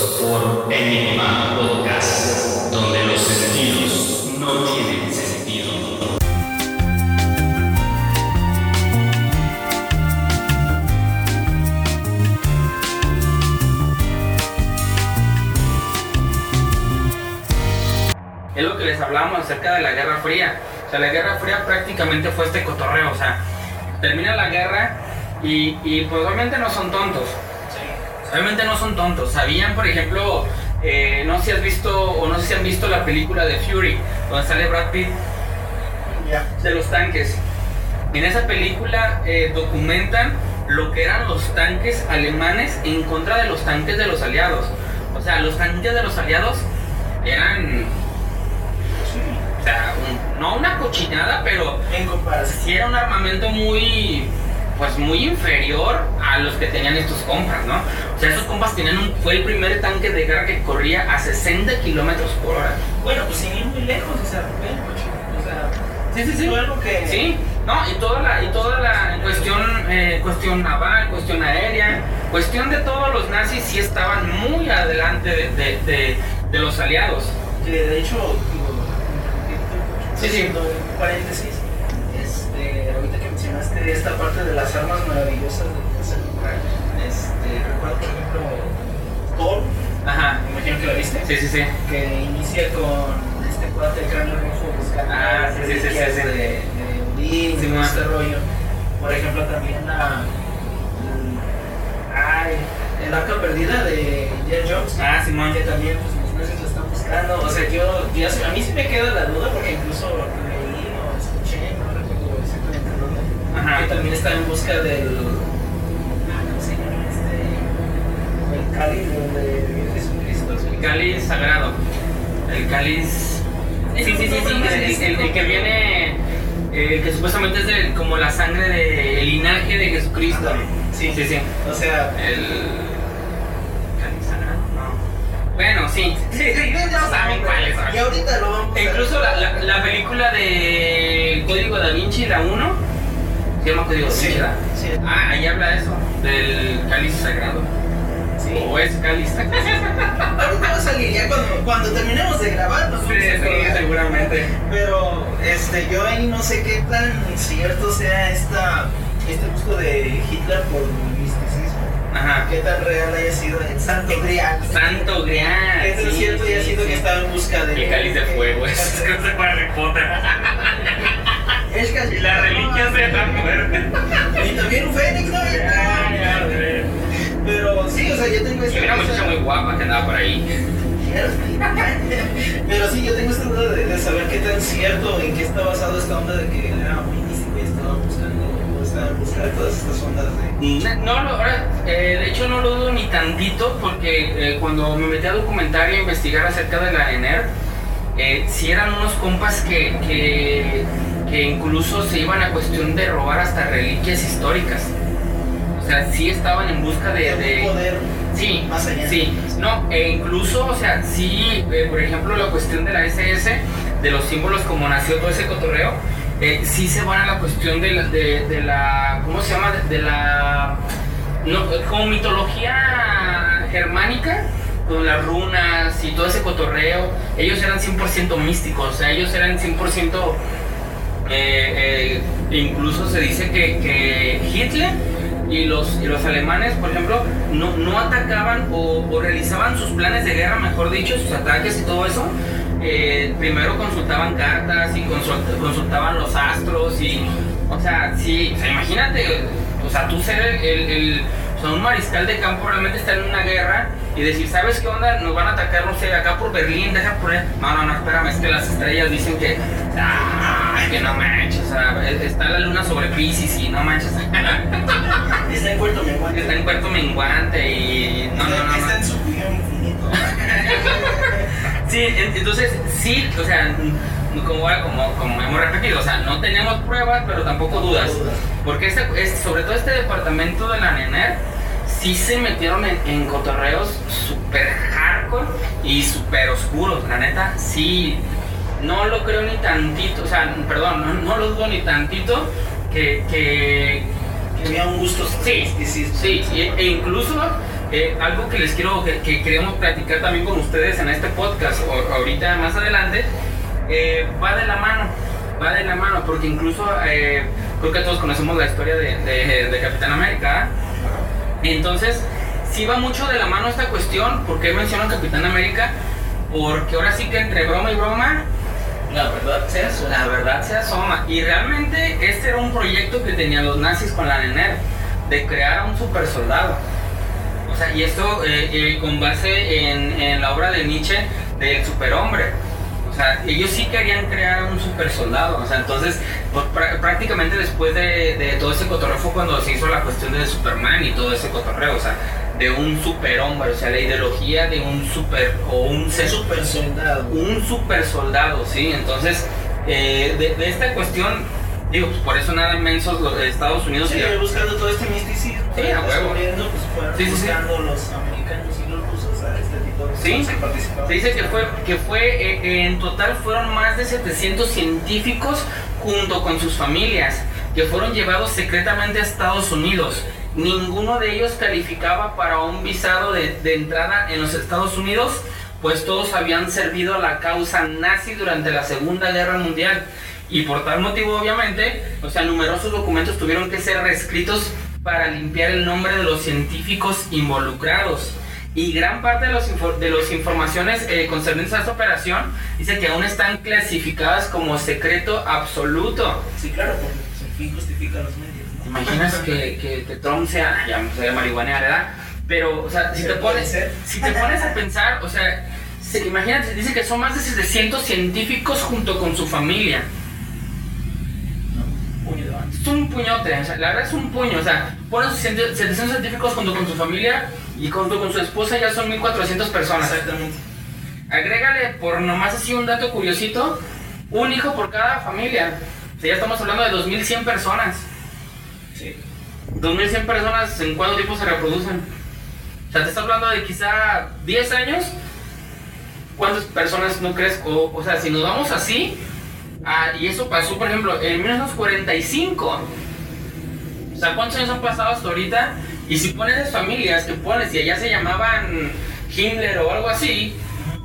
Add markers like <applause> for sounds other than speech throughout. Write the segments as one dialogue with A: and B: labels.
A: Sopor Enigma Podcast, donde los sentidos no tienen sentido.
B: Es lo que les hablábamos acerca de la Guerra Fría. O sea, la Guerra Fría prácticamente fue este cotorreo. O sea, termina la guerra y, y pues obviamente no son tontos. Obviamente no son tontos. Sabían, por ejemplo, eh, no sé si has visto o no sé si han visto la película de Fury, donde sale Brad Pitt
C: Ya.
B: de los tanques. En esa película eh, documentan lo que eran los tanques alemanes en contra de los tanques de los aliados. O sea, los tanques de los aliados eran, o sea, un- no una cochinada, pero
C: En comparación.
B: sí era un armamento muy, pues muy inferior a los que tenían estos compas, ¿no? O sea, esos compas tenían un, fue el primer tanque de guerra que corría a 60 kilómetros por hora.
C: Bueno, pues sin ir muy lejos, o sea. O sea,
B: Sí, sí, sí.
C: fue algo que.
B: Sí, no, y toda la, y toda la cuestión, eh, cuestión naval, cuestión aérea, cuestión de todos los nazis sí estaban muy adelante de, de- de- de los aliados.
C: De hecho,
B: Sí, sí.
C: paréntesis, este, ahorita que mencionaste esta parte de las armas maravillosas de tercer lugar, este, recuerdo por ejemplo Thor,
B: Ajá,
C: me imagino que la viste,
B: sí, sí, sí.
C: que inicia con este cuate del cráneo rojo buscando
B: Ah, sí, sí, sí, sí, sí.
C: de, de Odín
B: Sí,
C: este rollo. Por ejemplo, también la. Ay, el arca perdida de Indiana Jones.
B: Ah, Simón.
C: Que también pues, los nazis lo están buscando. O sea, yo, yo- a mí sí me queda la duda porque incluso leí o escuché, no recuerdo exactamente dónde,
B: Ajá.
C: que también está en busca del. ah, ¿Cómo se llama este? El cáliz de de Jesucristo.
B: El cáliz sagrado. El cáliz. Sí, sí, sí, sí. El, el- el que viene. El que supuestamente es de, como la sangre del linaje de Jesucristo.
C: Ándale. Sí,
B: Sí, sí.
C: O sea,
B: El. No. Bueno, sí. Sí, sí, no saben cuáles son.
C: Y ahorita lo vamos a
B: Incluso la, la, la película de Código da Vinci, la 1, se llama Código
C: Sí, sí.
B: Ah, ahí habla eso, del cáliz sagrado.
C: Sí.
B: O es cáliz sagrado. <laughs>
C: Ahorita va a salir, ya cuando, cuando terminemos de grabar nos
B: Sí, sí, seguramente.
C: Pero este, yo ahí no sé qué tan cierto sea esta, este gusto de Hitler por misticismo.
B: Ajá.
C: Qué tan real haya sido el santo grial.
B: Santo Grial.
C: ¿Qué tan cierto haya sido que estaba en busca de...
B: El cáliz de fuego, es que se <laughs> Potter.
C: casi-
B: Y las reliquias de la muerte.
C: Y también un fénix, ¿no? Pero sí, o sea, yo tengo esta...
B: una muchacha
C: esta-
B: muy guapa que andaba por ahí.
C: Pero sí, yo tengo esta duda de, de saber qué tan cierto, en qué está basado esta onda de que era muy místico y estaba buscando, estaba en busca de todas estas ondas de...
B: No, lo- ahora, eh, de hecho no lo dudo ni tantito porque eh, cuando me metí a documentar y a investigar acerca de la ENER, eh, sí eran unos compas que, que, que incluso se iban a cuestión de robar hasta reliquias históricas. O sea, sí estaban en busca de...
C: poder
B: Sí,
C: más allá.
B: sí, no, e incluso, o sea, sí, eh, por ejemplo, la cuestión de la SS, de los símbolos, como nació todo ese cotorreo, eh, sí se van a la cuestión de la, de, de la ¿cómo se llama? De, de la, no, como mitología germánica, con las runas y todo ese cotorreo, ellos eran 100% místicos, o sea, ellos eran 100%... Eh, eh, incluso se dice que, Hitler y los, y los alemanes, por ejemplo, no, no atacaban o, o realizaban sus planes de guerra, mejor dicho, sus ataques y todo eso. eh, primero consultaban cartas y consult- consultaban los astros y, o sea, sí, imagínate, o sea, tú ser el- o sea, un mariscal de campo realmente estar en una guerra y decir, ¿sabes qué onda? Nos van a atacar, no sé, acá por Berlín, deja por ahí. No, no, no, espérame, es que las estrellas dicen que, que no manches, o sea, está la luna sobre Pisces y no manches. <laughs>
C: Está en Puerto Menguante.
B: Está en cuarto menguante y no, no, no.
C: Está
B: no.
C: en su infinito. <laughs>
B: Sí, en- entonces sí, o sea, como, como, como hemos repetido, o sea, no tenemos pruebas, pero tampoco dudas. Porque este, es- sobre todo este departamento de la NENER, sí se metieron en, en cotorreos súper hardcore y súper oscuros. La neta, sí, no lo creo ni tantito, o sea, perdón, no, no lo dudo ni tantito que, que,
C: había un gusto
B: Sí,
C: misticismo.
B: sí, y- e incluso eh, algo que les quiero, que, que, queremos platicar también con ustedes en este podcast, o, ahorita más adelante, eh, va de la mano, va de la mano, porque incluso eh, creo que todos conocemos la historia de, de, de Capitán América. Entonces, sí va mucho de la mano esta cuestión, porque menciono Capitán América, porque ahora sí que entre broma y broma,
C: la verdad se asoma.
B: Y realmente este era un proyecto que tenían los nazis con la NENER, de crear a un super soldado. O sea, y esto eh, con base en, la obra de Nietzsche del superhombre. O sea, ellos sí querían crear un super soldado. O sea, entonces, pues, prácticamente después de, de, todo ese cotorreo fue cuando se hizo la cuestión de Superman y todo ese cotorreo. O sea, de un superhombre, o sea, la ideología de un super o un
C: super soldado.
B: Un super soldado, sí. Entonces, eh, de, de, esta cuestión, digo, pues por eso nada mensos los Estados Unidos.
C: Sí, buscando todo este misticismo.
B: Sí, a huevo.
C: Pues fueron
B: sí, sí,
C: buscando sí. los americanos y los rusos a este tipo de
B: Se dice que fue, que fue eh, en total fueron más de 700 científicos junto con sus familias que fueron llevados secretamente a Estados Unidos ninguno de ellos calificaba para un visado de, de, entrada en los Estados Unidos, pues todos habían servido a la causa nazi durante la Segunda Guerra Mundial. Y por tal motivo, obviamente, o sea, numerosos documentos tuvieron que ser reescritos para limpiar el nombre de los científicos involucrados. Y gran parte de las de los informaciones eh, concernientes a esta operación dice que aún están clasificadas como secreto absoluto.
C: Sí, claro, porque el fin justifica los medios.
B: ¿Te imaginas que, que, que, Trump sea, ya marihuana, ¿verdad? Pero, o sea, si te, pones, si te pones a pensar, o sea, se, imagínate, dice que son más de 700 científicos junto con su familia. Es un puñote, o sea, la verdad es un puño, o sea, ponen 700 científicos junto con su familia y junto con su esposa ya son 1400 personas.
C: Exactamente.
B: Agrégale por nomás así un dato curiosito, un hijo por cada familia. O sea, ya estamos hablando de 2100 personas.
C: Sí.
B: 2100 personas, ¿en cuánto tiempo se reproducen? O sea, te está hablando de quizá 10 años. ¿Cuántas personas no crees? O, o sea, si nos vamos así, ah, y eso pasó, por ejemplo, en 1945. O sea, ¿cuántos años han pasado hasta ahorita? Y si pones las familias que pones, y allá se llamaban Himmler o algo así,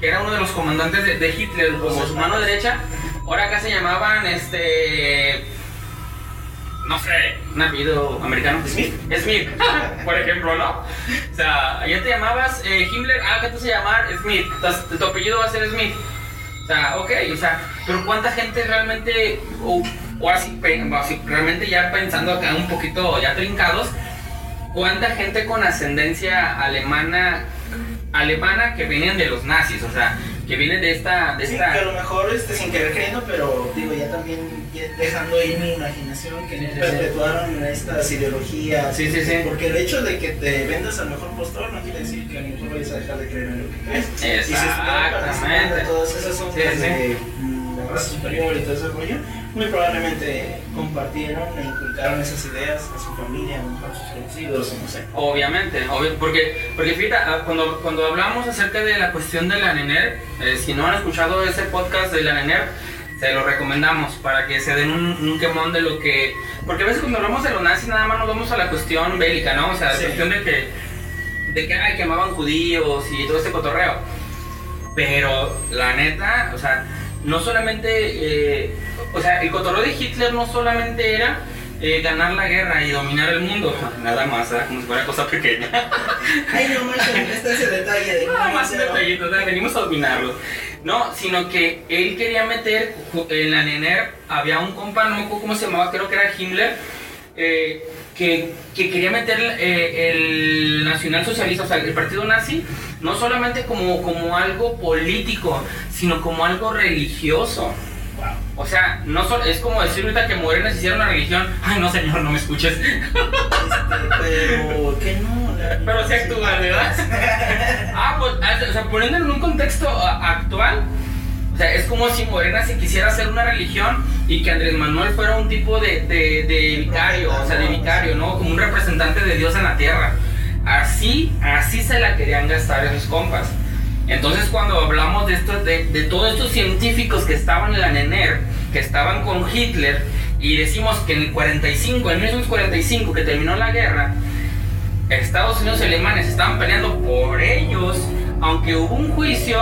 B: que era uno de los comandantes de, de Hitler como su mano derecha, ahora acá se llamaban, este no sé, un apellido americano.
C: Smith.
B: Smith, <laughs> por ejemplo, ¿no? O sea, allá te llamabas eh, Himmler, ah, ¿qué te vas a llamar? Smith. Tu, tu, apellido va a ser Smith. O sea, ok, o sea, pero ¿cuánta gente realmente, o, o así, así, realmente ya pensando acá un poquito ya trincados, cuánta gente con ascendencia alemana, alemana que vienen de los nazis? O sea, que vienen de esta... De
C: sí,
B: esta...
C: que a lo mejor este, sin querer creyendo, pero digo, ya también ya dejando ahí mi imaginación, que
B: Sí, sí,
C: perpetuaron estas ideologías.
B: Sí, sí, sí.
C: Porque el hecho de que te vendas al mejor postor no quiere decir que a lo mejor vayas a dejar de creer en lo que crees. Y si
B: Exactamente.
C: todas esas ondas raza superior y todo ese rollo, muy probablemente compartieron e inculcaron esas ideas a su familia, a sus conocidos, no sé.
B: Obviamente, obvio, porque, porque fíjate, ah, cuando, cuando hablamos acerca de la cuestión de la NENER, eh, si no han escuchado ese podcast de la NENER, se lo recomendamos para que se den un, un quemón de lo que... Porque a veces cuando hablamos de los nazis nada más nos vamos a la cuestión bélica, ¿no? O sea, la cuestión de que, de que ay, quemaban judíos y todo este cotorreo. Pero la neta, o sea, no solamente... eh, o sea, el cotorreo de Hitler no solamente era eh, ganar la guerra y dominar el mundo, <laughs> nada más, como si fuera cosa pequeña. <laughs>
C: Ay, no manches, <laughs> está ese detalle de
B: Nada más un detallito, venimos a dominarlo. No, sino que él quería meter en la NENER, había un compa, no me acuerdo cómo se llamaba, creo que era Himmler, eh, que, que quería meter el nacionalsocialista, o sea, el partido nazi, no solamente como, como algo político, sino como algo religioso.
C: Wow.
B: O sea, no solo, es como decir ahorita que Morena se hiciera una religión. Ay, no, señor, no me escuches.
C: Este, pero que no. la-
B: Pero sí actúa, ¿verdad? Ah, pues, ah, o sea, poniéndolo en un contexto ah, actual, o sea, es como si Morena se quisiera hacer una religión y que Andrés Manuel fuera un tipo de, de, de vicario, o sea, de vicario, ¿no? Como un representante de Dios en la tierra. Así, así se la querían gastar esos compas. Entonces, cuando hablamos de, esto, de, todos estos científicos que estaban en la NENER, que estaban con Hitler, y decimos que en el 45, en 1945, que terminó la guerra, Estados Unidos y alemanes estaban peleando por ellos, aunque hubo un juicio,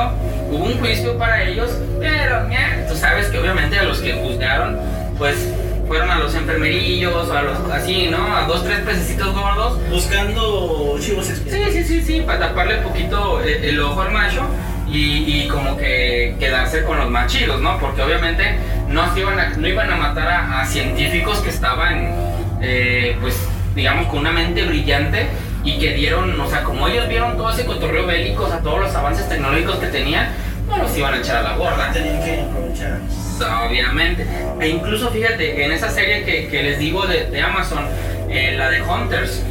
B: hubo un juicio para ellos, pero mira, tú sabes que obviamente a los que juzgaron, pues fueron a los enfermerillos, o a los así, ¿no? A dos, tres pececitos gordos.
C: Buscando chivos
B: Sí, sí, sí, sí, para taparle un poquito el, el ojo al macho. Y, y como que quedarse con los más chidos, ¿no? Porque obviamente no, se iban, a, no iban a matar a, a científicos que estaban, eh, pues, digamos, con una mente brillante y que dieron, o sea, como ellos vieron todo ese cotorreo bélico, o sea, todos los avances tecnológicos que tenían, no los iban a echar a la borda.
C: Tenían que aprovechar.
B: Obviamente. E incluso fíjate, en esa serie que, que les digo de, de Amazon, eh, la de Hunters,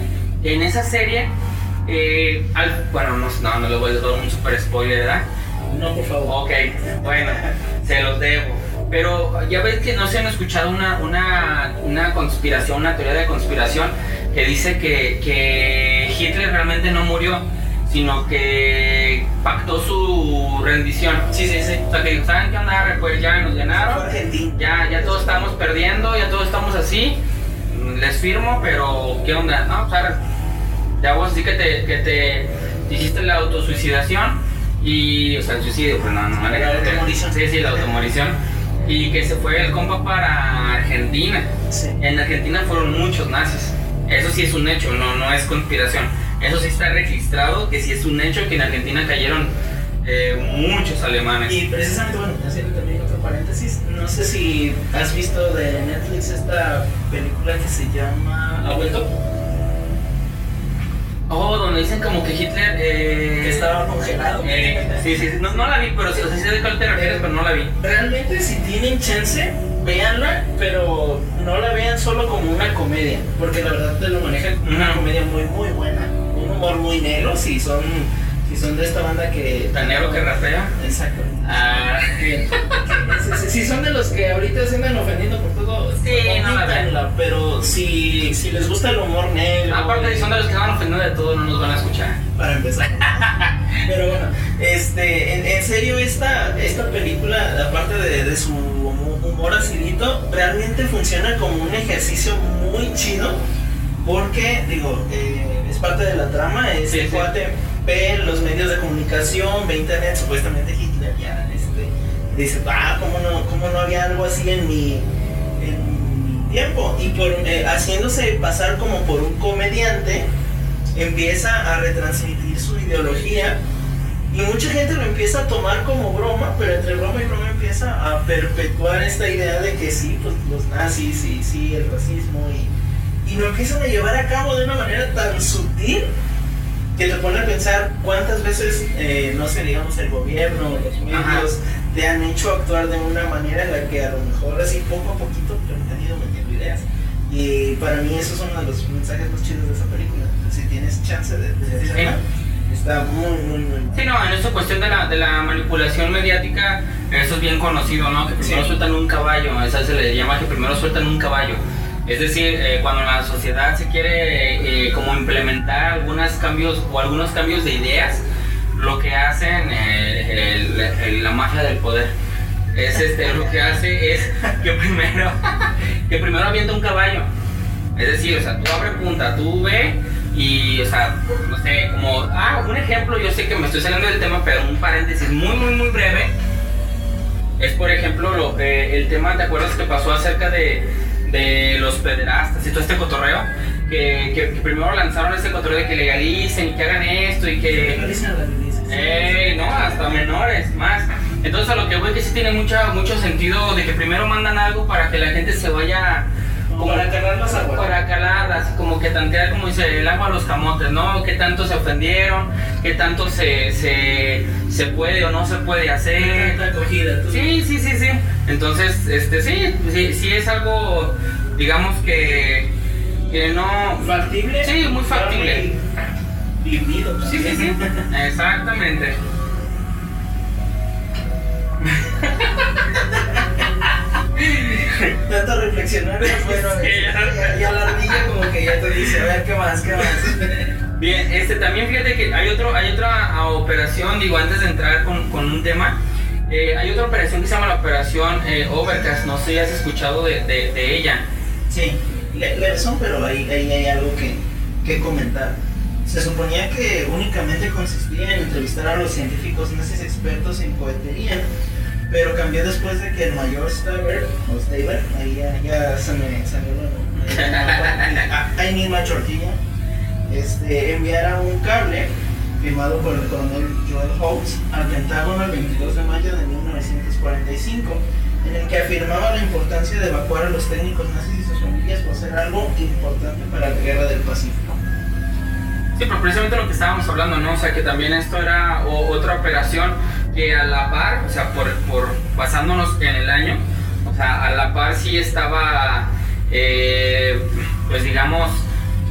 B: en esa serie, eh, al- bueno, no, no, no les voy a dar un super spoiler, ¿verdad?
C: No, por favor.
B: Ok, bueno, <laughs> se los debo. Pero ya ves que no se han escuchado una, una, una conspiración, una teoría de conspiración que dice que, que Hitler realmente no murió, sino que pactó su rendición.
C: Sí, sí, sí.
B: O sea, que ¿saben qué onda? Pues ya nos
C: Argentina.
B: ya, ya todos estamos perdiendo, ya todos estamos así. Les firmo, pero ¿qué onda? No, o sea, ya vos sí que te, que te, te hiciste la autosuicidación y, o sea, el suicidio, pues no, no,
C: La automorición.
B: Sí, sí, la automorición. Y que se fue el compa para Argentina.
C: Sí.
B: En Argentina fueron muchos nazis. Eso sí es un hecho, no, no es conspiración. Eso sí está registrado, que sí es un hecho que en Argentina cayeron eh, muchos alemanes.
C: Y precisamente, bueno, haciendo también otro paréntesis, no sé si has visto de Netflix esta película que se llama ¿Ha vuelto?
B: Oh, donde dicen como que Hitler... eh,
C: Que estaba congelado.
B: eh, sí, sí, no, no la vi, pero sí, o sea, sí sé de cuál te refieres, pero no la vi.
C: Realmente si tienen chance, véanla, pero no la vean solo como una comedia, porque la verdad te lo manejan como una comedia muy muy buena, humor muy negro, si son, si son de esta banda que...
B: Tan negro que rapea.
C: Exacto.
B: Ah,
C: si, si son de los que ahorita se andan ofendiendo por todo,
B: Sí, no la
C: pero si, si les gusta el humor negro...
B: aparte, si son de los que van ofendiendo de todo, no nos van a escuchar.
C: para empezar. <laughs> Pero bueno, este, en, en serio, esta, esta película, aparte de, de su humo- humor acidito, realmente funciona como un ejercicio muy chido. Porque, digo, eh, parte de la trama. Este
B: Sí, sí.
C: cuate ve los medios de comunicación, ve internet, supuestamente Hitler ya este, dice, ah, ¿cómo no, cómo no había algo así en mi, en mi tiempo? Y por, eh, haciéndose pasar como por un comediante, empieza a retransmitir su ideología y mucha gente lo empieza a tomar como broma, pero entre broma y broma empieza a perpetuar esta idea de que sí, pues los nazis y sí, el racismo y, y lo empiezan a llevar a cabo de una manera tan sutil que te pone a pensar cuántas veces, eh, no sé, digamos, el gobierno, los medios te han hecho actuar de una manera en la que a lo mejor así poco a poquito pero te han ido metiendo ideas. Y para mí eso es uno de los mensajes más chidos de esa película. Si tienes chance de, de verla, está muy, muy, muy bueno.
B: Sí, no, en esta cuestión de la, de la manipulación mediática, eso es bien conocido, ¿no? Que primero
C: Sí.
B: sueltan un caballo, esa se le llama que primero sueltan un caballo. Es decir, eh, cuando la sociedad se quiere eh, como implementar algunos cambios o algunos cambios de ideas, lo que hacen eh, la magia del poder es este, lo que hace es que primero, <laughs> que primero avienta un caballo. Es decir, o sea, tú abre punta, tú ve y, o sea, no sé, como, ah, un ejemplo, yo sé que me estoy saliendo del tema, pero un paréntesis muy, muy, muy breve. Es, por ejemplo, lo, el tema, ¿te acuerdas que pasó acerca de, de los pederastas y todo este cotorreo? Que, que, que primero lanzaron este cotorreo de que legalicen y que hagan esto y que... No, hasta menores, más. Entonces a lo que voy que sí tiene mucha, mucho sentido de que primero mandan algo para que la gente se vaya...
C: Como para calar las aguas.
B: Para calar, así como que tantear, como dice, el agua a los camotes, ¿no? ¿Qué tanto se ofendieron? ¿Qué tanto se, se, se puede o no se puede hacer?
C: Tanta acogida.
B: Sí, sí, sí, sí. Entonces, este, sí, sí, sí es algo, digamos que, que no...
C: Factible.
B: Sí, muy factible.
C: Vivido.
B: Sí, sí, sí. <laughs> Exactamente.
C: Tanto reflexionar, bueno, <laughs>
B: ya.
C: ya, ya la ardilla como que ya te dice, a ver qué más, qué más.
B: Bien, este, también fíjate que hay, otro, hay otra ah, operación, digo, antes de entrar con, con un tema, eh, hay otra operación que se llama la operación eh, Overcast, no sé si has escuchado de, de, de ella.
C: Sí, le, le son, pero ahí, ahí hay algo que, que comentar. se suponía que únicamente consistía en entrevistar a los científicos nazis expertos en cohetería, pero cambió después de que el mayor Staber, o Staber, ahí ya, ya se me salió <laughs> ahí misma chortilla, este, enviara un cable firmado por el coronel Joel Holtz al Pentágono el 22 de mayo de 1945, en el que afirmaba la importancia de evacuar a los técnicos nazis y sus familias por ser algo importante para la guerra del Pacífico.
B: Sí, pero precisamente lo que estábamos hablando, ¿no? O sea, que también esto era otra operación que a la par, o sea, por, por basándonos en el año, o sea, a la par sí estaba, eh, pues digamos,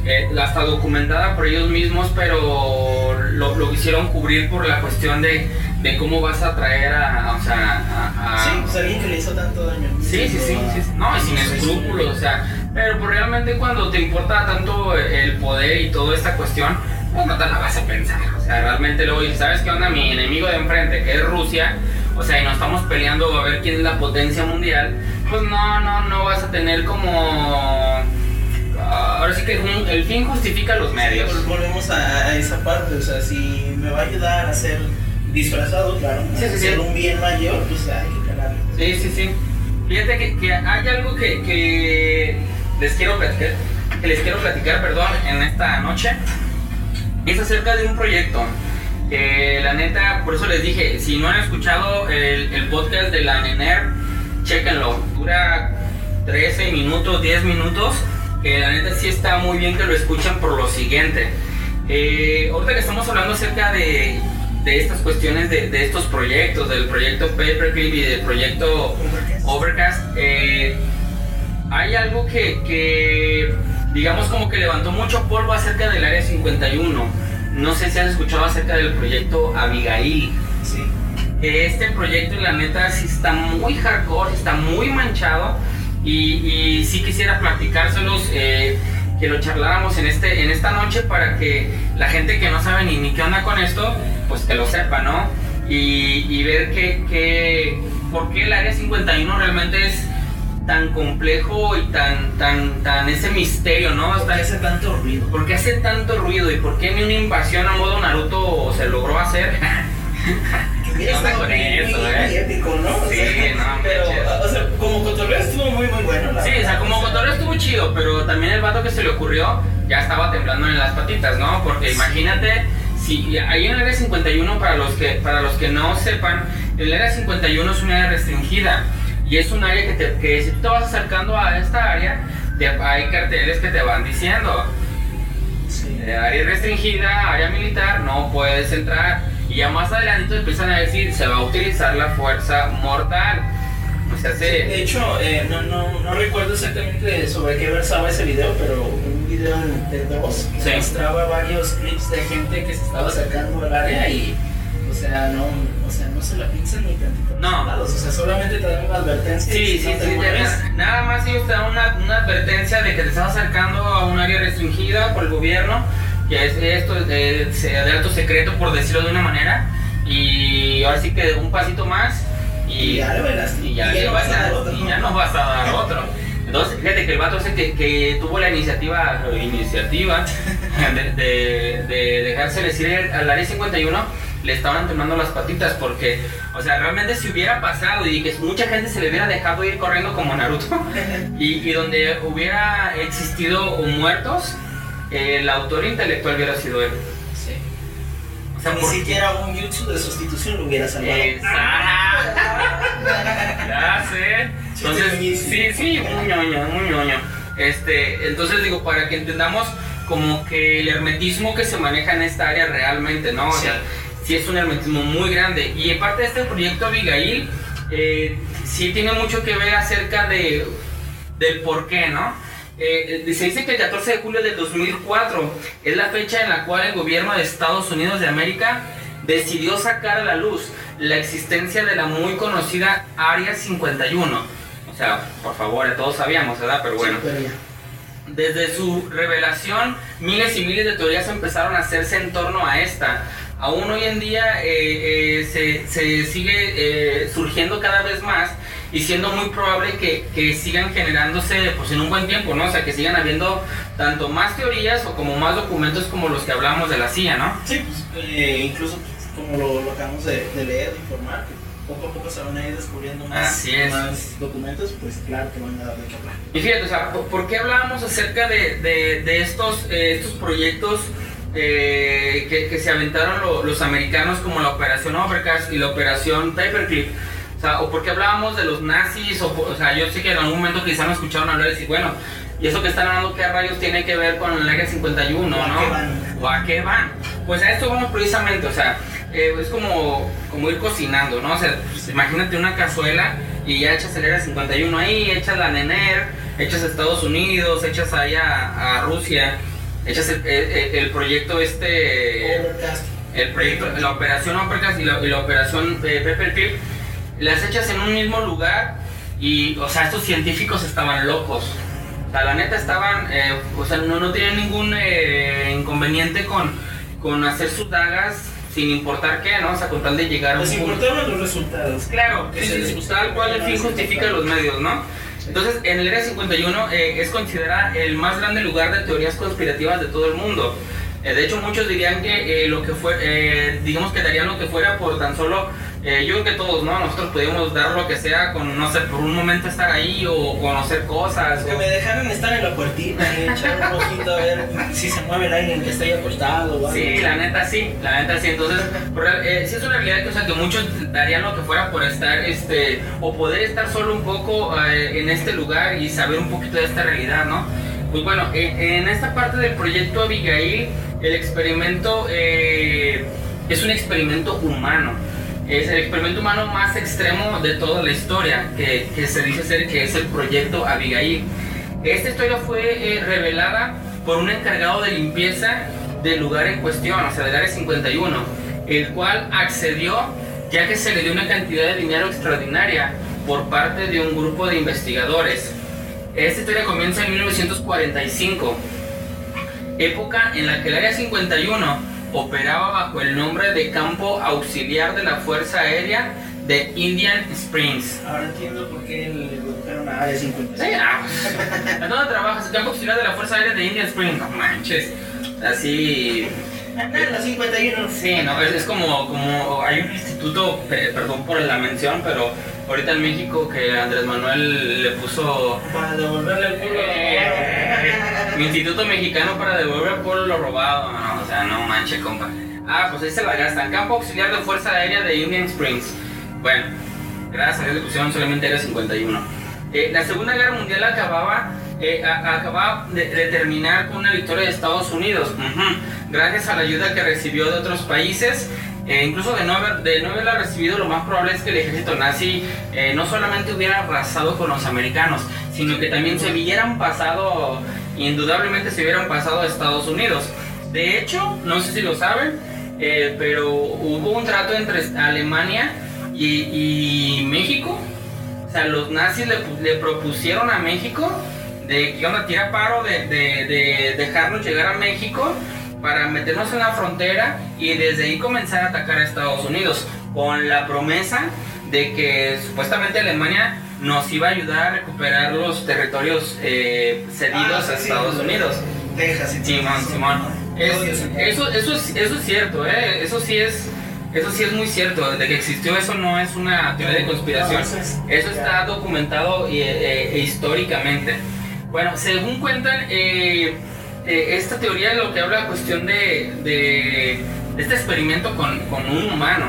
B: eh, hasta documentada por ellos mismos, pero lo, lo quisieron cubrir por la cuestión de, de cómo vas a traer a, o sea, a... a-
C: Sí, pues alguien que le hizo tanto daño.
B: Sí, sí, sí, sí, sí. No, y sin escrúpulos, o sea, pero pues realmente cuando te importa tanto el poder y toda esta cuestión, pues no te la vas a pensar. O sea, realmente luego dices, ¿sabes qué onda? Mi enemigo de enfrente, que es Rusia, o sea, y nos estamos peleando a ver quién es la potencia mundial, pues no, no, no vas a tener como... ah, Ahora sí que un- el fin justifica los medios.
C: Vol- Volvemos a, a esa parte, o sea, si me va a ayudar a ser disfrazado, claro,
B: Sí,
C: a
B: sí,
C: ser
B: sí.
C: un bien mayor, pues hay que calarle.
B: Sí, sí, sí. Fíjate que, que hay algo que, que les quiero platicar, que les quiero platicar, perdón, en esta noche. Es acerca de un proyecto que la neta, por eso les dije, si no han escuchado el, podcast de la NENER, chéquenlo. Dura 13 minutos, 10 minutos. Que la neta sí está muy bien que lo escuchen por lo siguiente. Eh, ahorita que estamos hablando acerca de, de estas cuestiones, de, de estos proyectos, del proyecto Paperclip y del proyecto Overcast, eh, hay algo que, que, digamos, como que levantó mucho polvo acerca del Área 51. No sé si has escuchado acerca del proyecto Abigail.
C: Sí.
B: Que Este proyecto, la neta, sí está muy hardcore, está muy manchado. Y, y sí quisiera platicárselos, eh, que lo charláramos en, este, en esta noche para que la gente que no sabe ni, ni qué onda con esto, pues que lo sepa, ¿no? Y, y ver que, que, por qué el Área 51 realmente es tan complejo y tan, tan, tan ese misterio, ¿no?
C: ¿Por
B: Está
C: qué hace tanto ruido?
B: ¿Por qué hace tanto ruido y por qué ni una invasión a modo Naruto se logró hacer? <laughs>
C: Que hubiera
B: ¿Qué onda
C: estado
B: con
C: muy,
B: eso,
C: muy,
B: eh?
C: épico, ¿no? O
B: Sí,
C: sea,
B: no,
C: Pero,
B: manches.
C: o sea, como cotorreo estuvo muy, muy bueno. la
B: Sí, o sea, como cotorreo estuvo chido, pero también el vato que se le ocurrió ya estaba temblando en las patitas, ¿no? Porque imagínate, si en el área 51, para los que, para los que no sepan, el área 51 es un área restringida y es un área que, te- que si tú te vas acercando a esta área, te- hay carteles que te van diciendo,
C: Sí.
B: Eh, área restringida, área militar, no puedes entrar. Y ya más adelante empiezan a decir, se va a utilizar la fuerza mortal. O sea, se...
C: De hecho, eh, no, no, no recuerdo exactamente sobre qué versaba ese video, pero un video de dos que
B: Sí.
C: mostraba varios clips de gente que se estaba acercando al área y, o sea, no, sea, no se la piensan ni tantito.
B: No.
C: soldados, O sea, solamente te dan una advertencia.
B: Sí, sí,
C: no te
B: sí, te- nada más ellos te dan una, una advertencia de que te estás acercando a un área restringida por el gobierno, que es esto de, de- alto secreto, por decirlo de una manera, y ahora sí que un pasito más y,
C: Y ya bailaste.
B: y ya,
C: Y ya no vas a
B: vas a-
C: dar otro.
B: y ya no vas a dar otro. Entonces, fíjate que el vato ese que, que tuvo la iniciativa, iniciativa <laughs> de, de, de dejársele ir al área 51, le estaban temblando las patitas porque, o sea, realmente si hubiera pasado y que mucha gente se le hubiera dejado ir corriendo como Naruto <laughs> y, y donde hubiera existido muertos, el autor intelectual hubiera sido él.
C: Sí.
B: O sea,
C: Ni siquiera un jutsu de sustitución lo hubiera salvado.
B: Exacto. <laughs> Ya sé. Entonces, sí, sí, muy ñoño, muy ñoño. Este, entonces digo, para que entendamos como que el hermetismo que se maneja en esta área realmente, ¿no? O
C: Sí.
B: sea, sí es un hermetismo muy grande. Y en parte de este proyecto Abigail, eh, sí tiene mucho que ver acerca de, del por qué, ¿no? Eh, se dice que el 14 de julio de 2004 es la fecha en la cual el gobierno de Estados Unidos de América decidió sacar a la luz la existencia de la muy conocida Área 51. O sea, por favor, todos sabíamos, ¿verdad? Pero bueno. Desde su revelación, miles y miles de teorías empezaron a hacerse en torno a esta. Aún hoy en día eh, eh, se, se sigue eh, surgiendo cada vez más y siendo muy probable que, que, sigan generándose pues en un buen tiempo, ¿no? O sea, que sigan habiendo tanto más teorías o como más documentos como los que hablamos de la CIA, ¿no?
C: Sí, pues, eh, incluso pues, como lo, lo acabamos de, de, leer, de informar, que poco a poco se van a ir descubriendo más, más documentos, pues claro que van a dar de qué hablar.
B: Y fíjate, o sea, ¿por, qué hablábamos acerca de, de, de estos, estos proyectos? Eh, que, que, se aventaron lo, los americanos como la operación Overcast y la operación Paperclip o sea, o porque hablábamos de los nazis, o, o sea, yo sé que en algún momento quizás me escucharon hablar y decir, bueno, y eso que están hablando, ¿qué rayos tiene que ver con el Área 51,
C: no?
B: ¿O a qué van? Pues a esto vamos precisamente, o sea, eh, es como, como ir cocinando, ¿no? O sea, pues, imagínate una cazuela y ya echas el Área 51 ahí, echas la NENER, echas a Estados Unidos, echas ahí a, a Rusia, echas el, el, el, proyecto este...
C: Overcast.
B: El proyecto, la operación Overcast y la, y la operación eh, Peppercliff las echas en un mismo lugar y, o sea, estos científicos estaban locos. O sea, la neta estaban, eh, o sea, no, no tenían ningún eh, inconveniente con, con hacer sus dagas sin importar qué, ¿no? O sea, con tal de llegar a
C: un Les importaban los resultados.
B: Claro, que sí, sí, tal cual el fin justifica los medios, ¿no? Entonces, en el Área 51 eh, es considerada el más grande lugar de teorías conspirativas de todo el mundo. Eh, de hecho, muchos dirían que eh, lo que fue, eh, digamos que darían lo que fuera por tan solo eh, yo creo que todos, ¿no? Nosotros podemos dar lo que sea con, no sé, por un momento estar ahí o conocer cosas.
C: Que
B: o...
C: me dejaran estar en la puertita y echar un ojito a ver si se mueve el aire en que estoy acostado o algo.
B: Sí, la neta sí, la neta sí. Entonces, eh, sí es una realidad que, o sea, que muchos darían lo que fuera por estar, este, o poder estar solo un poco eh, en este lugar y saber un poquito de esta realidad, ¿no? Pues bueno, en esta parte del proyecto Abigail, el experimento eh, es un experimento humano es el experimento humano más extremo de toda la historia, que, que, se dice ser que es el proyecto Abigail. Esta historia fue eh, revelada por un encargado de limpieza del lugar en cuestión, o sea, del área 51, el cual accedió ya que se le dio una cantidad de dinero extraordinaria por parte de un grupo de investigadores. Esta historia comienza en 1945, época en la que el área 51 operaba bajo el nombre de Campo Auxiliar de la Fuerza Aérea de Indian Springs.
C: Ahora entiendo por qué le redujeron a Área 50.
B: Sí, ah, ¿a dónde trabajas? Campo Auxiliar de la Fuerza Aérea de Indian Springs. No manches. Así.
C: La 51.
B: Sí, no, es, es, como, como hay un instituto, perdón por la mención, pero ahorita en México que Andrés Manuel le puso...
C: Para devolverle el pueblo.
B: Eh, Instituto Mexicano para devolver el pueblo lo robado. No, sea, no manche, compa. Ah, pues ahí se la gastan. Campo Auxiliar de Fuerza Aérea de Indian Springs. Bueno, gracias a Dios le pusieron solamente Área 51. Eh, la Segunda Guerra Mundial acababa, eh, a, acababa de, de, terminar con una victoria de Estados Unidos. Uh -huh. Gracias a la ayuda que recibió de otros países. Eh, incluso de no, haber, de no haberla recibido, lo más probable es que el ejército nazi eh, no solamente hubiera arrasado con los americanos, sino que también se hubieran pasado, indudablemente se hubieran pasado a Estados Unidos. De hecho, no sé si lo saben, eh, pero hubo un trato entre Alemania y, y, México. O sea, los nazis le, le propusieron a México de que onda tira paro de, de, de dejarnos llegar a México para meternos en la frontera y desde ahí comenzar a atacar a Estados Unidos con la promesa de que supuestamente Alemania nos iba a ayudar a recuperar los territorios eh, cedidos ah, a Estados sí, Unidos.
C: Texas y
B: Simón, Simón. Es, eso, eso, es, eso es cierto, ¿eh? eso sí es eso sí es muy cierto, de que existió eso no es una teoría de conspiración, eso está documentado e, e, históricamente. Bueno, según cuentan, eh, eh, esta teoría lo que habla cuestión de, de, de este experimento con, con, un humano.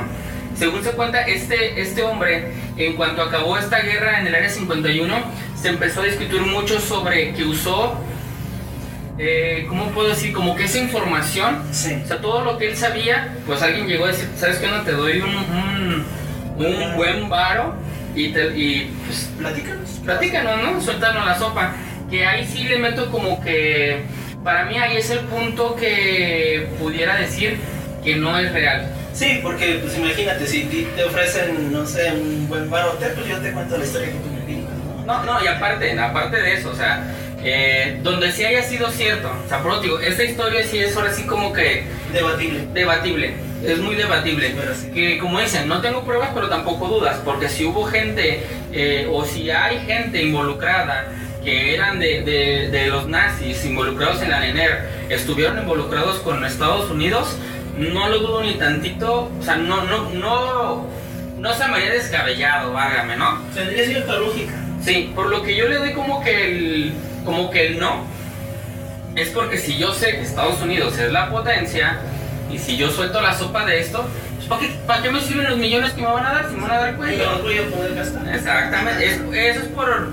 B: Según se cuenta, este, este hombre, en cuanto acabó esta guerra en el área 51, se empezó a discutir mucho sobre que usó, eh, ¿cómo puedo decir? Como que esa información,
C: sí.
B: o sea, todo lo que él sabía, pues alguien llegó a decir, ¿sabes qué? No te doy un, un, un buen varo y, te, y pues...
C: Platícanos.
B: Platícanos, ¿no? Suéltanos la sopa. Que ahí sí le meto como que para mí ahí es el punto que pudiera decir que no es real.
C: Sí, porque pues imagínate, si te ofrecen, no sé, un buen barote, pues yo te cuento la historia que tú me digas, ¿no?
B: No, no, y aparte, aparte de eso, o sea, eh, donde sí haya sido cierto, o sea, por digo, esta historia sí es ahora sí como que...
C: Debatible.
B: Debatible. es muy debatible.
C: Pero sí.
B: Que como dicen, no tengo pruebas, pero tampoco dudas, porque si hubo gente eh, o si hay gente involucrada que eran de, de- de los nazis involucrados en la NENER, estuvieron involucrados con Estados Unidos, no lo dudo ni tantito, o sea, no, no, no, no se me haría descabellado, válgame, ¿no?
C: Tendría cierta lógica.
B: Sí, por lo que yo le doy como que el, como que el no, es porque si yo sé que Estados Unidos es la potencia, y si yo suelto la sopa de esto, pues ¿para qué, para qué me sirven los millones que me van a dar si me van a dar
C: Yo
B: cuello?
C: no voy a poder gastar.
B: Exactamente, es- eso es por,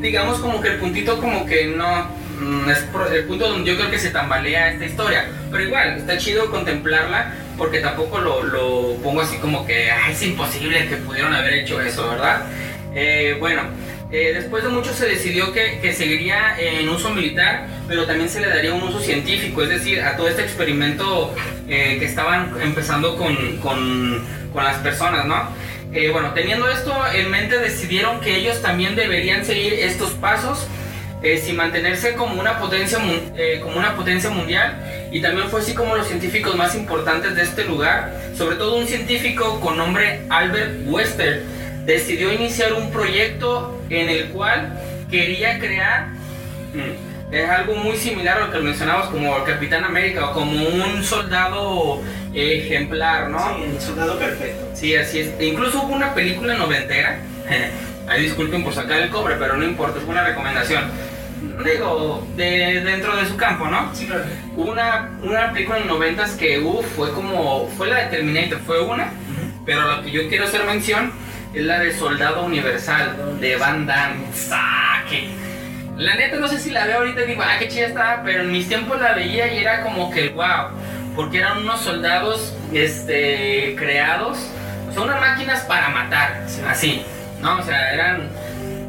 B: digamos como que el puntito como que no, mm, es por- el punto donde yo creo que se tambalea esta historia, pero igual, está chido contemplarla porque tampoco lo, lo pongo así como que "Ay, es imposible que pudieron haber hecho eso, ¿verdad? Eh, bueno, eh, después de mucho se decidió que, que seguiría en uso militar, pero también se le daría un uso científico, es decir, a todo este experimento eh, que estaban empezando con, con, con las personas, ¿no? Eh, bueno, teniendo esto en mente, decidieron que ellos también deberían seguir estos pasos eh, sin mantenerse como una, potencia, como una potencia mundial. Y también fue así como los científicos más importantes de este lugar, sobre todo un científico con nombre Albert Wester, decidió iniciar un proyecto en el cual quería crear mm, es algo muy similar a lo que mencionamos como el Capitán América o como un soldado ejemplar, ¿no?
C: Sí, el soldado perfecto.
B: Sí, así es. E incluso hubo una película noventera. <laughs> Ahí disculpen por sacar el cobre, pero no importa, es una recomendación. Digo, de, dentro de su campo, ¿no?
C: Sí, claro.
B: Una, una película en noventas que uf, fue como. fue la de Terminator, fue una. Pero lo que yo quiero hacer mención es la de Soldado Universal de Van Damme. La neta no sé si la veo ahorita y digo, ah, qué chida está, pero en mis tiempos la veía y era como que wow, porque eran unos soldados este, creados, o sea, unas máquinas para matar,
C: Sí.
B: así, ¿no? O sea, eran,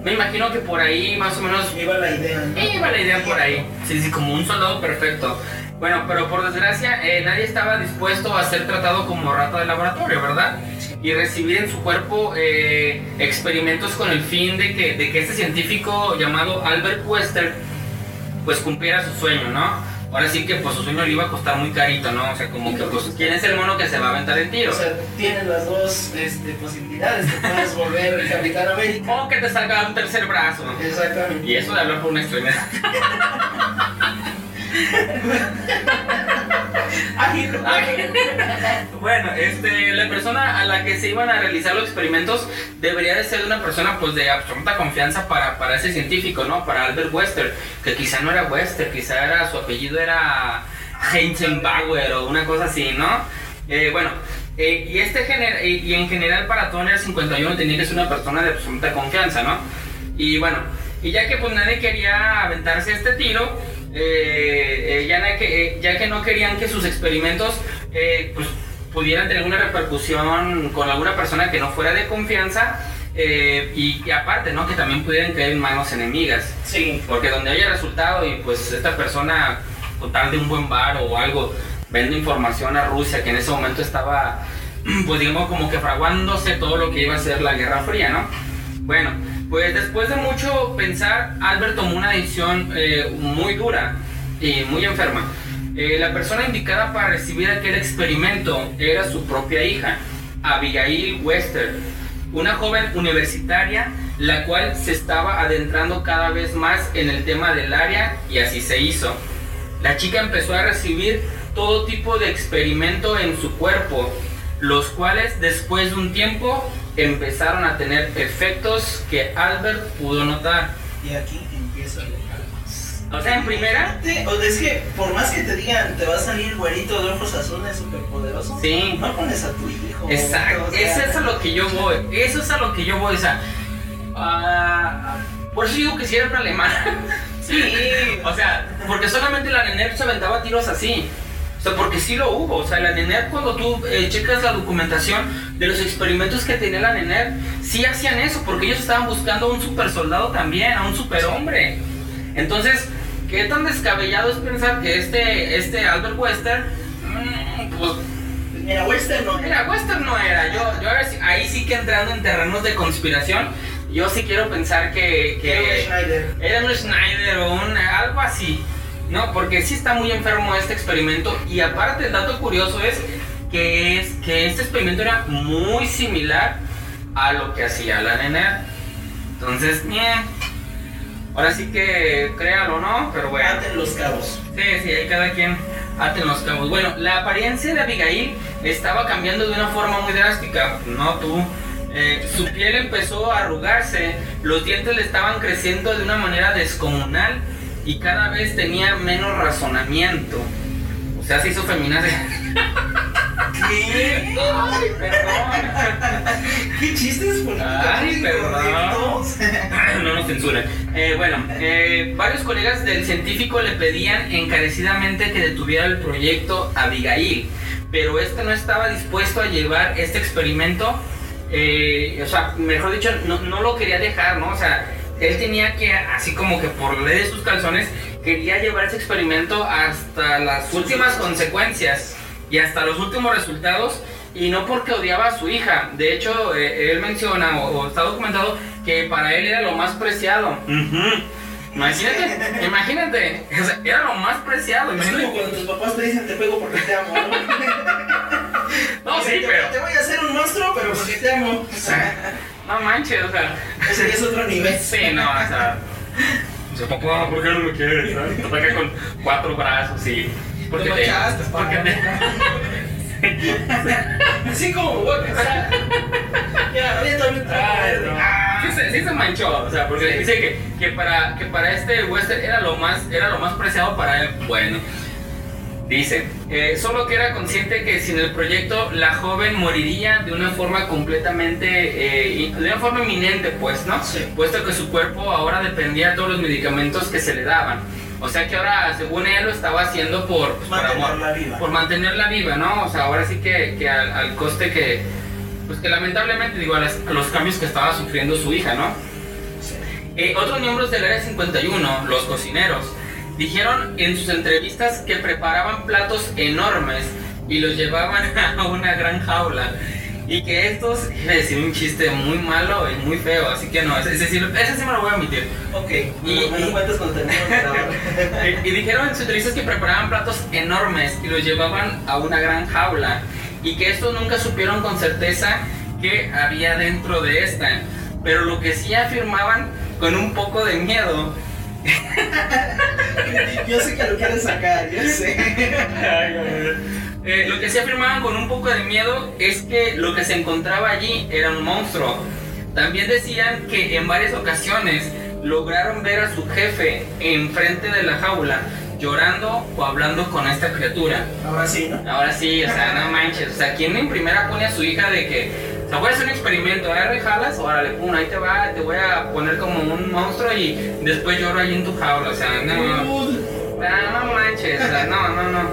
B: me imagino que por ahí más o menos
C: Iba la idea. ¿no?
B: Iba la idea por ahí. Sí, sí, como un soldado perfecto. Bueno, pero por desgracia eh, nadie estaba dispuesto a ser tratado como rata de laboratorio, ¿verdad? Y recibir en su cuerpo eh, experimentos con el fin de que, de que este científico llamado Albert Wester pues cumpliera su sueño, ¿no? Ahora sí que pues su sueño le iba a costar muy carito, ¿no? O sea, como que pues ¿quién es el mono que se va a aventar el tiro?
C: O sea, tienes las dos este, posibilidades. Te puedes volver el Capitán América.
B: o que te salga un tercer brazo.
C: Exactamente.
B: Y eso de hablar por una extremidad. <laughs> <laughs> Bueno, este, la persona a la que se iban a realizar los experimentos debería de ser una persona pues de absoluta confianza para, para ese científico, ¿no? Para Albert Wester, que quizá no era Wester, quizá era su apellido era Heisenbauer o una cosa así, ¿no? Eh, bueno, eh, y este gener- y, en general para todo el 51 tenía que ser una persona de absoluta confianza, ¿no? Y bueno, y ya que pues nadie quería aventarse este tiro, eh, eh, ya, que, eh, ya que no querían que sus experimentos eh, pues, pudieran tener una repercusión con alguna persona que no fuera de confianza eh, y, y aparte, ¿no? Que también pudieran caer en manos enemigas.
C: Sí.
B: Porque donde haya resultado y pues esta persona, con tal de un buen bar o algo, vende información a Rusia, que en ese momento estaba, <clears throat> pues digamos, como que fraguándose todo lo que iba a ser la Guerra Fría, ¿no? Bueno, pues después de mucho pensar, Albert tomó una decisión eh, muy dura y muy enferma. Eh, la persona indicada para recibir aquel experimento era su propia hija, Abigail Wester, una joven universitaria la cual se estaba adentrando cada vez más en el tema del área y así se hizo. La chica empezó a recibir todo tipo de experimento en su cuerpo, los cuales después de un tiempo empezaron a tener efectos que Albert pudo notar.
C: Y aquí empieza el
B: O sea, en primera,
C: o es que por más que te digan te va a salir güerito de ojos azules superpoderoso,
B: Sí.
C: no pones a tu hijo.
B: Exacto, eso es a lo que yo voy, eso es a lo que yo voy, o sea, ah, por eso digo que si era una alemana,
C: Sí, <laughs>
B: o sea, porque solamente la NENER se aventaba tiros así, o sea, porque sí lo hubo, o sea, la NENER cuando tú eh, checas la documentación de los experimentos que tenía la NENER, sí hacían eso, porque ellos estaban buscando a un super soldado también, a un superhombre, entonces, ¿qué tan descabellado es pensar que este, este Albert Wester, mm, pues
C: mira, Western no
B: Mira, Western no era. Yo, yo ahora sí- ahí sí que entrando en terrenos de conspiración, yo sí quiero pensar que,
C: Era un Schneider.
B: era un Schneider o un, algo así. No, porque sí está muy enfermo este experimento y aparte el dato curioso es que, es que este experimento era muy similar a lo que hacía la nena. Entonces, bien. Ahora sí que créalo, ¿no? Pero bueno.
C: Aten los cabos.
B: Sí, sí, ahí cada quien aten los cabos. Bueno, la apariencia de Abigail estaba cambiando de una forma muy drástica. No tú. Eh, su piel empezó a arrugarse, los dientes le estaban creciendo de una manera descomunal y cada vez tenía menos razonamiento. O sea, se hizo feminazi.
C: ¿Qué?
B: Ay, perdón.
C: ¿Qué chistes
B: Ay, perdón. no nos censuren. Eh, bueno, eh, varios colegas del científico le pedían encarecidamente que detuviera el proyecto Abigail, pero este no estaba dispuesto a llevar este experimento, eh, o sea, mejor dicho, no, no lo quería dejar, ¿no? O sea, él tenía que, así como que por ley de sus calzones, quería llevar ese experimento hasta las últimas consecuencias y hasta los últimos resultados. Y no porque odiaba a su hija. De hecho, eh, él menciona o, o está documentado que para él era lo más preciado. Imagínate, <laughs> imagínate. O sea, era lo más preciado.
C: Es como cuando tus papás te dicen te pego porque te amo, ¿no? <laughs>
B: No, sí, <laughs>
C: Te-
B: pero.
C: Te voy a hacer un monstruo, pero porque te amo.
B: No manches, o sea.
C: Ese es otro nivel.
B: Sí, no, o sea. O sea, papá, ¿por qué no me quieres? ¿sabes? Te toca con cuatro brazos y. Porque
C: Te
B: te.
C: machaste,
B: Porque te. <laughs>
C: Así como me voy a casar. Ya. Ah.
B: Sí, se, sí se manchó, o sea, porque
C: Sí.
B: dice que, que, para, que para este western era lo más, era lo más preciado para él. Bueno, dice, eh, solo que era consciente que sin el proyecto la joven moriría de una forma completamente, eh, de una forma inminente, pues, ¿no?
C: Sí.
B: Puesto que su cuerpo ahora dependía de todos los medicamentos que se le daban. O sea que ahora, según él, lo estaba haciendo por, pues, por
C: Mantenerla viva.
B: por mantenerla viva, ¿no? O sea, ahora sí que, que al, al coste que, pues que lamentablemente, digo, a, las- a los cambios que estaba sufriendo su hija, ¿no?
C: Sí.
B: Eh, otros miembros del Área 51, los cocineros, dijeron en sus entrevistas que preparaban platos enormes y los llevaban <laughs> a una gran jaula. Y que estos, iba a decir un chiste muy malo y muy feo, así que no, ese, ese sí, ese sí me lo voy a omitir.
C: Ok,
B: Y-
C: y me
B: y-
C: cuentas <laughs>
B: y dijeron en sus entrevistas que preparaban platos enormes y los llevaban a una gran jaula y que estos nunca supieron con certeza qué había dentro de esta. Pero lo que sí afirmaban con un poco de miedo. <laughs>
C: Yo sé que lo quieres sacar, yo sé.
B: eh, lo que sí afirmaban con un poco de miedo es que lo que se encontraba allí era un monstruo. También decían que en varias ocasiones lograron ver a su jefe enfrente de la jaula llorando o hablando con esta criatura.
C: Ahora sí, ¿no?
B: Ahora sí, o sea, no manches. O sea, ¿quién en primera pone a su hija de que, sea, voy a hacer un experimento, agarra y jalas, órale, pum, ahí te va, te voy a poner como un monstruo y después lloro ahí en tu jaula, o sea, no, no, no manches, o sea, no, no, no.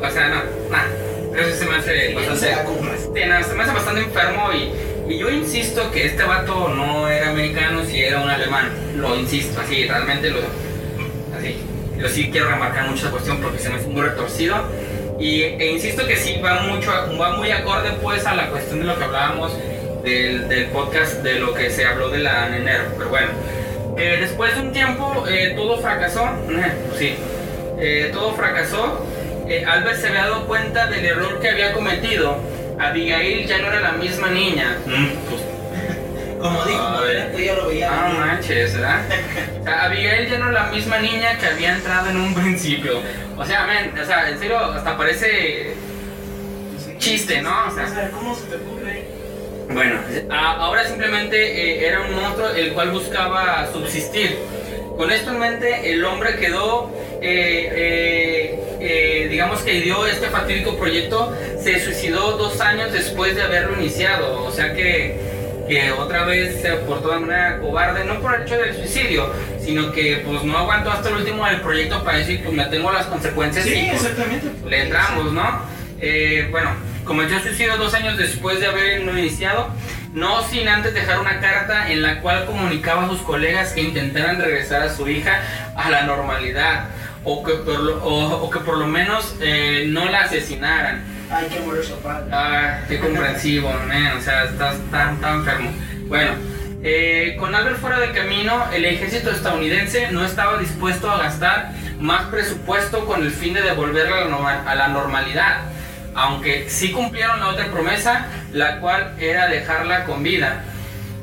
B: O sea, no, no. Eso se me hace bastante. no, se me hace bastante enfermo y, y yo insisto que este vato no era americano, si era un alemán. Lo insisto, así, realmente lo. Así. Yo sí quiero remarcar mucho esa cuestión porque se me hace muy retorcido. Y, e insisto que sí va mucho, va muy acorde pues a la cuestión de lo que hablábamos del, del podcast de lo que se habló de la enero. Pero bueno, eh, después de un tiempo eh, todo fracasó. <laughs> Sí, Eh, todo fracasó. Eh, Albert se había dado cuenta del error que había cometido. Abigail ya no era la misma niña. Mm, pues,
C: Como dijo, tú ya lo veías.
B: Ah, no manches, ¿verdad? O sea, Abigail ya no era la misma niña que había entrado en un <laughs> principio. O sea, men, o sea, en serio, hasta parece chiste, ¿no? O sea,
C: ¿cómo se te ocurre?
B: bueno, ahora simplemente eh, era un monstruo el cual buscaba subsistir. Con esto en mente, el hombre quedó, eh, eh, eh, digamos que dio este fatídico proyecto, se suicidó dos años después de haberlo iniciado. O sea que, que otra vez se portó de manera cobarde, no por el hecho del suicidio, sino que pues no aguantó hasta el último del proyecto para decir, pues me tengo las consecuencias
C: Sí,
B: y pues,
C: exactamente.
B: le entramos, ¿no? Eh, bueno, cometió suicidio dos años después de haberlo iniciado, no sin antes dejar una carta en la cual comunicaba a sus colegas que intentaran regresar a su hija a la normalidad o que por lo, o- o que por lo menos eh, no la asesinaran.
C: Hay que morir padre.
B: Ah, qué comprensivo, man, o sea, estás tan, tan enfermo. Bueno, Eh, con Albert fuera del camino, el ejército estadounidense no estaba dispuesto a gastar más presupuesto con el fin de devolverla a la norma- a la normalidad, aunque sí cumplieron la otra promesa, la cual era dejarla con vida.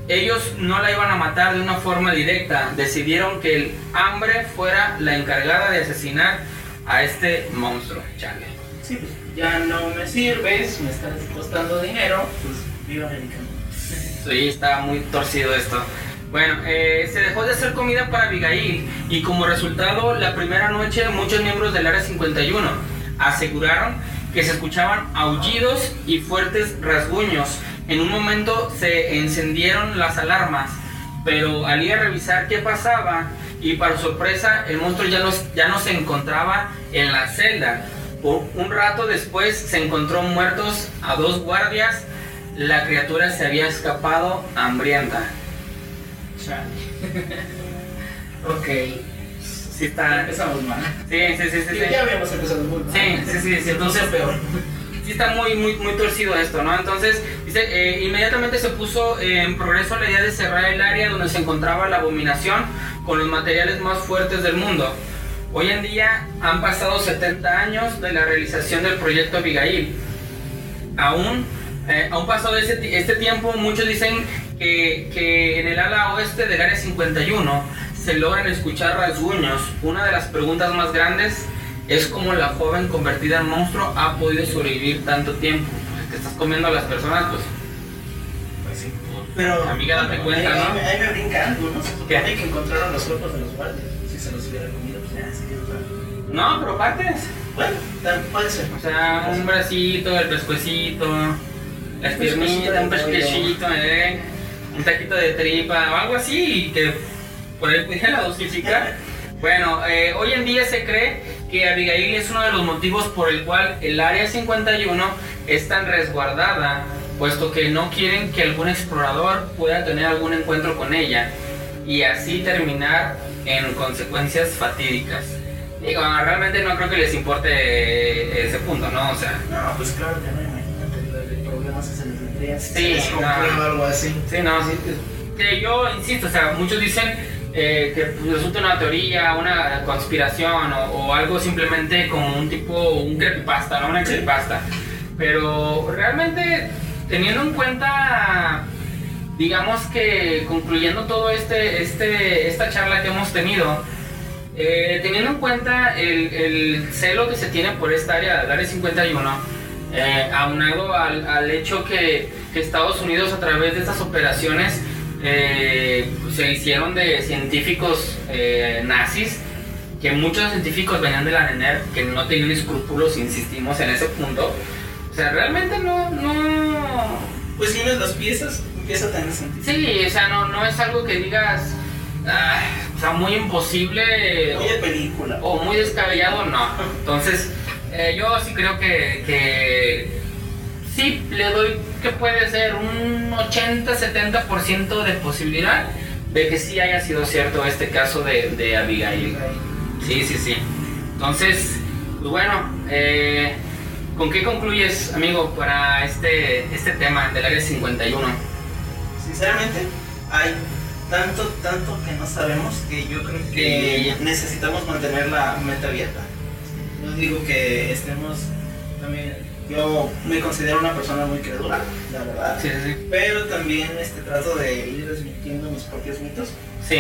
B: Ellos no la iban a matar de una forma directa, decidieron que el hambre fuera la encargada de asesinar a este monstruo. Chale.
C: Sí, pues ya no me sirves, me estás costando dinero, pues viva americano. <laughs>
B: Sí, está muy torcido esto. Bueno, eh, se dejó de hacer comida para Abigail y como resultado, la primera noche muchos miembros del Área 51 aseguraron que se escuchaban aullidos y fuertes rasguños. En un momento se encendieron las alarmas, pero al ir a revisar qué pasaba y para sorpresa el monstruo ya no, ya no se encontraba en la celda. Un rato después se encontró muertos a dos guardias. La criatura se había escapado hambrienta. <laughs>
C: Ok.
B: Sí está.
C: Empezamos mal.
B: Sí, sí, sí, sí. Sí.
C: Ya habíamos empezado muy mal.
B: Sí, sí, sí, sí, entonces-
C: peor.
B: Sí está muy, muy, muy torcido esto, ¿no? Entonces, dice, eh, inmediatamente se puso eh, en progreso la idea de cerrar el área donde se encontraba la abominación con los materiales más fuertes del mundo. Hoy en día han pasado 70 años de la realización del proyecto Abigail. Aún, eh, aún pasado ese ti- este tiempo, muchos dicen que, que en el ala oeste del área 51 se logran escuchar rasguños. Una de las preguntas más grandes es cómo la joven convertida en monstruo ha podido sobrevivir tanto tiempo. Te estás comiendo a las personas, pues
C: Pues sí. Pero.
B: Amiga, date cuenta,
C: ahí,
B: ¿no?
C: Ahí, me- brinca algo, ¿no? Se supone
B: ¿Qué?
C: que encontraron los cuerpos de los guardias. Si se los hubiera comido,
B: no, pero partes.
C: Bueno, también puede ser.
B: O sea, un bracito, el pescuecito, las piernitas, un pescuecito, eh, un taquito de tripa o algo así y que por ahí pudiera <laughs> dosificar. Bueno, eh, hoy en día se cree que Abigail es uno de los motivos por el cual el Área 51 es tan resguardada, puesto que no quieren que algún explorador pueda tener algún encuentro con ella y así terminar en consecuencias fatídicas. Digo, realmente no creo que les importe ese punto, ¿no? O sea,
C: No, pues claro que no, imagínate, el problema se les vendría si
B: Sí,
C: les
B: no.
C: algo así.
B: Sí, no, sí. Que yo insisto, o sea, muchos dicen eh, que resulta una teoría, una conspiración o, o algo simplemente como un tipo, un creepypasta, ¿no? Una creepypasta. Pero realmente, teniendo en cuenta, digamos que concluyendo todo este, este, esta charla que hemos tenido, eh, teniendo en cuenta el, el celo que se tiene por esta área, el área 51, eh, aunado al, al hecho que, que Estados Unidos a través de estas operaciones eh, se hicieron de científicos eh, nazis, que muchos científicos venían de la NENER, que no tenían escrúpulos, insistimos en ese punto. O sea, realmente no, no,
C: Pues si unes las piezas, empieza a tener sentido.
B: Sí, o sea, no, no es algo que digas, ah, o sea, muy imposible
C: Oye, película.
B: o muy descabellado, no. Entonces, eh, yo sí creo que, que sí le doy que puede ser un 80-70% de posibilidad de que sí haya sido cierto este caso de, de Abigail. Sí, sí, sí. Entonces, pues bueno, eh, ¿con qué concluyes, amigo, para este, este tema del área 51?
C: Sinceramente, hay tanto, tanto que no sabemos que yo creo que necesitamos mantener la mente abierta. No digo que estemos también. Yo me considero una persona muy credula, la verdad.
B: Sí, sí, sí.
C: Pero también este, trato de ir desmintiendo mis propios mitos.
B: Sí,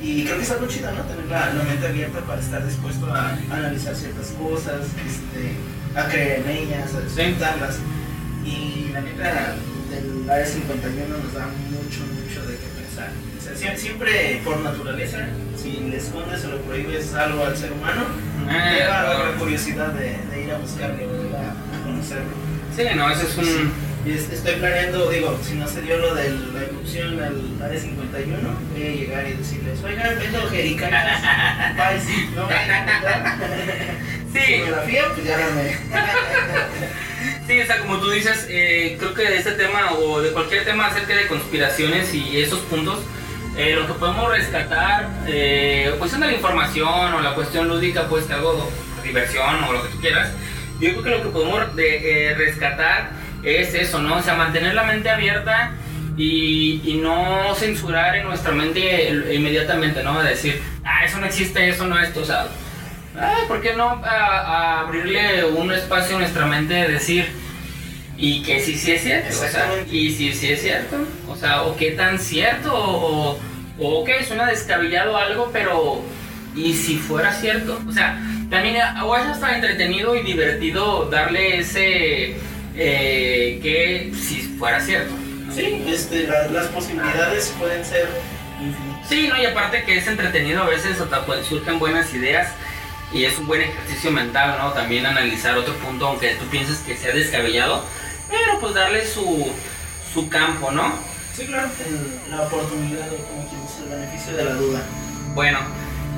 C: Y creo que es algo chido, ¿no? Tener la, la mente abierta para estar dispuesto a analizar ciertas cosas, este, a creer en ellas, a disfrutarlas. Y la neta del área 51 nos da mucho, O sea, sie- siempre, por naturaleza, si le escondes o le prohíbes algo al ser humano,
B: Eh,
C: llega la
B: claro.
C: curiosidad de, de ir a buscarlo, de ir a, conocerlo.
B: sí, no, eso es un...
C: Y es- estoy planeando, digo, si no se dio lo de la erupción al área 51, voy a llegar y decirles, oigan, vendo jericayas, pais, no me <laughs>
B: Sí,
C: me la fío, pues ya dame. <laughs>
B: sí, o sea, como tú dices, eh, creo que de este tema o de cualquier tema acerca de conspiraciones y esos puntos, eh, lo que podemos rescatar, eh, cuestión de la información o la cuestión lúdica, pues algo de diversión o lo que tú quieras, yo creo que lo que podemos de- eh, rescatar es eso, ¿no? O sea, mantener la mente abierta y, y no censurar en nuestra mente inmediatamente, ¿no? De decir, ah, eso no existe, eso no es o sea, ah, ¿por qué no a- a abrirle un espacio en nuestra mente de decir, y que sí, sí es cierto, o sea, y sí, sí es cierto, o sea, o qué tan cierto, o, o ok, suena descabellado algo, pero ¿y si fuera cierto? O sea, también a- o es hasta entretenido y divertido darle ese eh, que si fuera cierto. ¿no?
C: Sí, este, la- las posibilidades pueden ser infinitas.
B: Sí, no, y aparte que es entretenido a veces, hasta pues, surgen buenas ideas y es un buen ejercicio mental, ¿no? También analizar otro punto, aunque tú pienses que sea descabellado, pero pues darle su, su campo, ¿no?
C: Sí, claro. La oportunidad o como quien dice, el beneficio de la duda.
B: Bueno,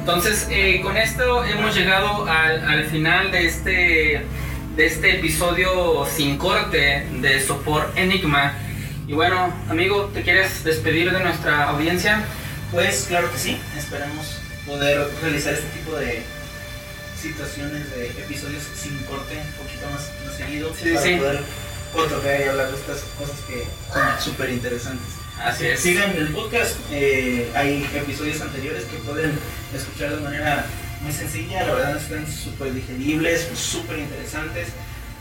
B: entonces eh, con esto hemos llegado al, al final de este, de este episodio sin corte de Sopor Enigma. Y bueno, amigo, ¿te quieres despedir de nuestra audiencia?
C: Pues claro que sí, esperamos poder realizar este tipo de situaciones de episodios sin corte, un poquito más, más seguido,
B: Sí,
C: para
B: sí.
C: poder cotorrear y hablar de estas cosas que son súper interesantes.
B: Así es.
C: Sigan el podcast, eh, hay episodios anteriores que pueden escuchar de manera muy sencilla, la verdad están súper digeribles, súper interesantes.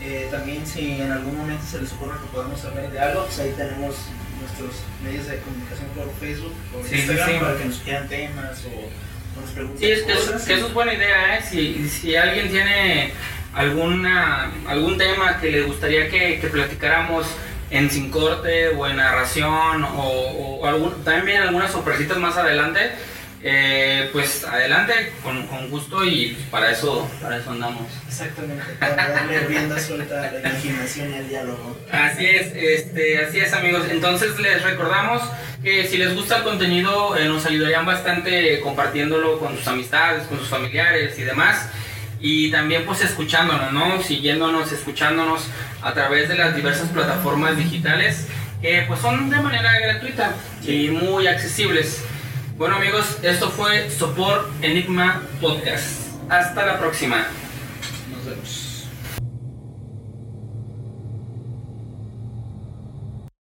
C: Eh, también si en algún momento se les ocurre que podamos hablar de algo, pues ahí tenemos nuestros medios de comunicación por Facebook, por
B: Sí,
C: Instagram,
B: sí.
C: para que nos quieran temas o, nos pregunten
B: Sí, es que, eso,
C: cosas.
B: que eso es buena idea, ¿eh? Si, si alguien tiene alguna, algún tema que le gustaría que, que platicáramos en Sin Corte o en narración o, o algún, también algunas sorpresitas más adelante, eh, pues adelante, con, con gusto y para eso, para eso andamos.
C: Exactamente, para darle rienda suelta a la imaginación y al diálogo.
B: Así es, este, así es amigos. Entonces les recordamos que si les gusta el contenido eh, nos ayudarían bastante compartiéndolo con sus amistades, con sus familiares y demás. Y también pues escuchándonos, ¿no? Siguiéndonos, escuchándonos a través de las diversas plataformas digitales que pues son de manera gratuita y muy accesibles. Bueno amigos, esto fue Sopor Enigma Podcast. Hasta la próxima.
C: Nos vemos.